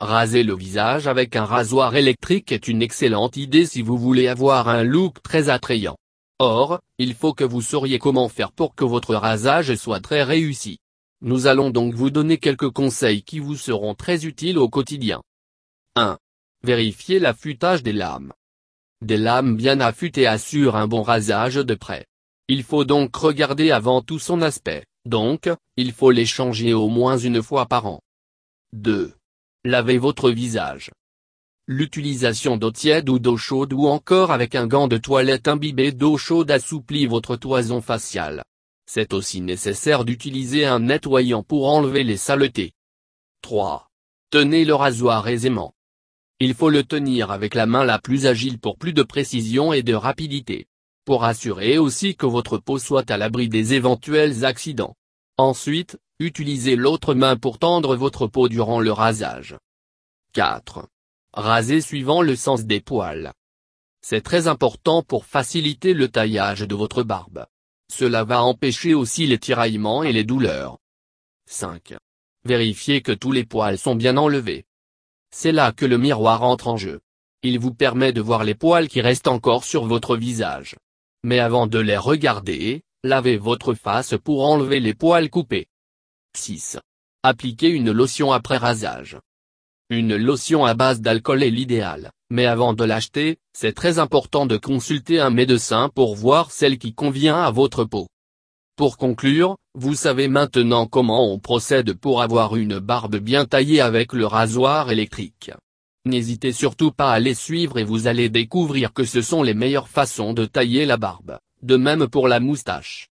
Raser le visage avec un rasoir électrique est une excellente idée si vous voulez avoir un look très attrayant. Or, il faut que vous sauriez comment faire pour que votre rasage soit très réussi. Nous allons donc vous donner quelques conseils qui vous seront très utiles au quotidien. 1. Vérifiez l'affûtage des lames. Des lames bien affûtées assurent un bon rasage de près. Il faut donc regarder avant tout son aspect, donc, il faut les changer au moins une fois par an. 2. Lavez votre visage. L'utilisation d'eau tiède ou d'eau chaude ou encore avec un gant de toilette imbibé d'eau chaude assouplit votre toison faciale. C'est aussi nécessaire d'utiliser un nettoyant pour enlever les saletés. 3. Tenez le rasoir aisément. Il faut le tenir avec la main la plus agile pour plus de précision et de rapidité. Pour assurer aussi que votre peau soit à l'abri des éventuels accidents. Ensuite, utilisez l'autre main pour tendre votre peau durant le rasage. 4. Rasez suivant le sens des poils. C'est très important pour faciliter le taillage de votre barbe. Cela va empêcher aussi les tiraillements et les douleurs. 5. Vérifiez que tous les poils sont bien enlevés. C'est là que le miroir entre en jeu. Il vous permet de voir les poils qui restent encore sur votre visage. Mais avant de les regarder, lavez votre face pour enlever les poils coupés. 6. Appliquez une lotion après rasage. Une lotion à base d'alcool est l'idéal, mais avant de l'acheter, c'est très important de consulter un médecin pour voir celle qui convient à votre peau. Pour conclure, vous savez maintenant comment on procède pour avoir une barbe bien taillée avec le rasoir électrique. N'hésitez surtout pas à les suivre et vous allez découvrir que ce sont les meilleures façons de tailler la barbe, de même pour la moustache.